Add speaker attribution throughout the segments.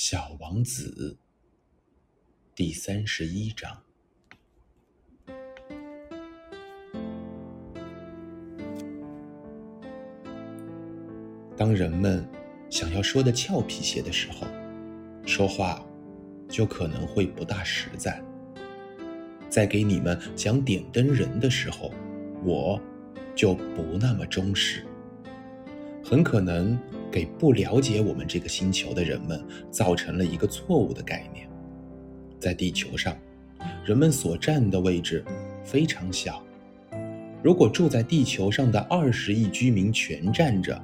Speaker 1: 小王子第三十一章。当人们想要说的俏皮些的时候，说话就可能会不大实在。在给你们讲点灯人的时候，我就不那么忠实，很可能。给不了解我们这个星球的人们造成了一个错误的概念：在地球上，人们所占的位置非常小。如果住在地球上的二十亿居民全站着，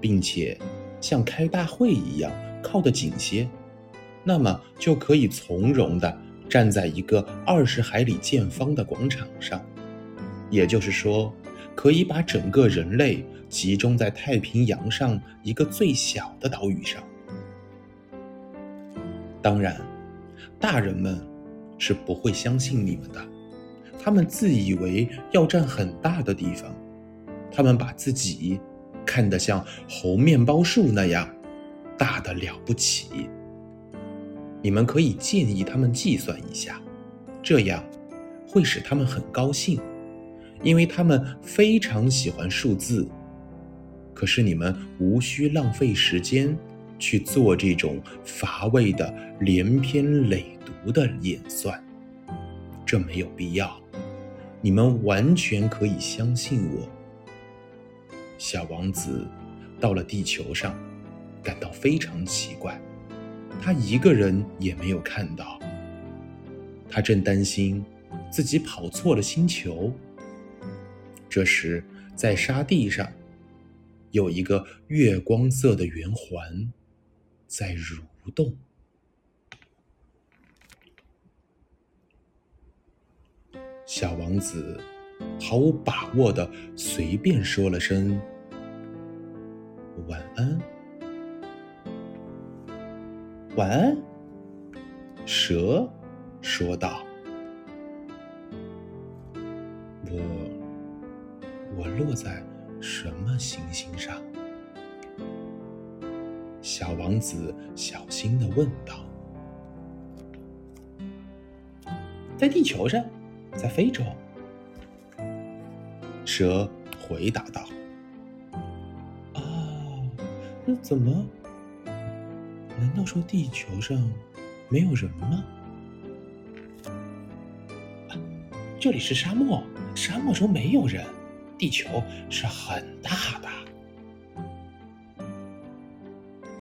Speaker 1: 并且像开大会一样靠得紧些，那么就可以从容地站在一个二十海里见方的广场上。也就是说，可以把整个人类。集中在太平洋上一个最小的岛屿上。当然，大人们是不会相信你们的。他们自以为要占很大的地方，他们把自己看得像猴面包树那样大的了不起。你们可以建议他们计算一下，这样会使他们很高兴，因为他们非常喜欢数字。可是你们无需浪费时间去做这种乏味的连篇累牍的演算，这没有必要。你们完全可以相信我。小王子到了地球上，感到非常奇怪，他一个人也没有看到。他正担心自己跑错了星球。这时，在沙地上。有一个月光色的圆环在蠕动。小王子毫无把握的随便说了声“晚安”。晚安，蛇说道：“落在。”什么行星上？小王子小心的问道。在地球上，在非洲。蛇回答道。啊，那怎么？难道说地球上没有人吗？这里是沙漠，沙漠中没有人。地球是很大。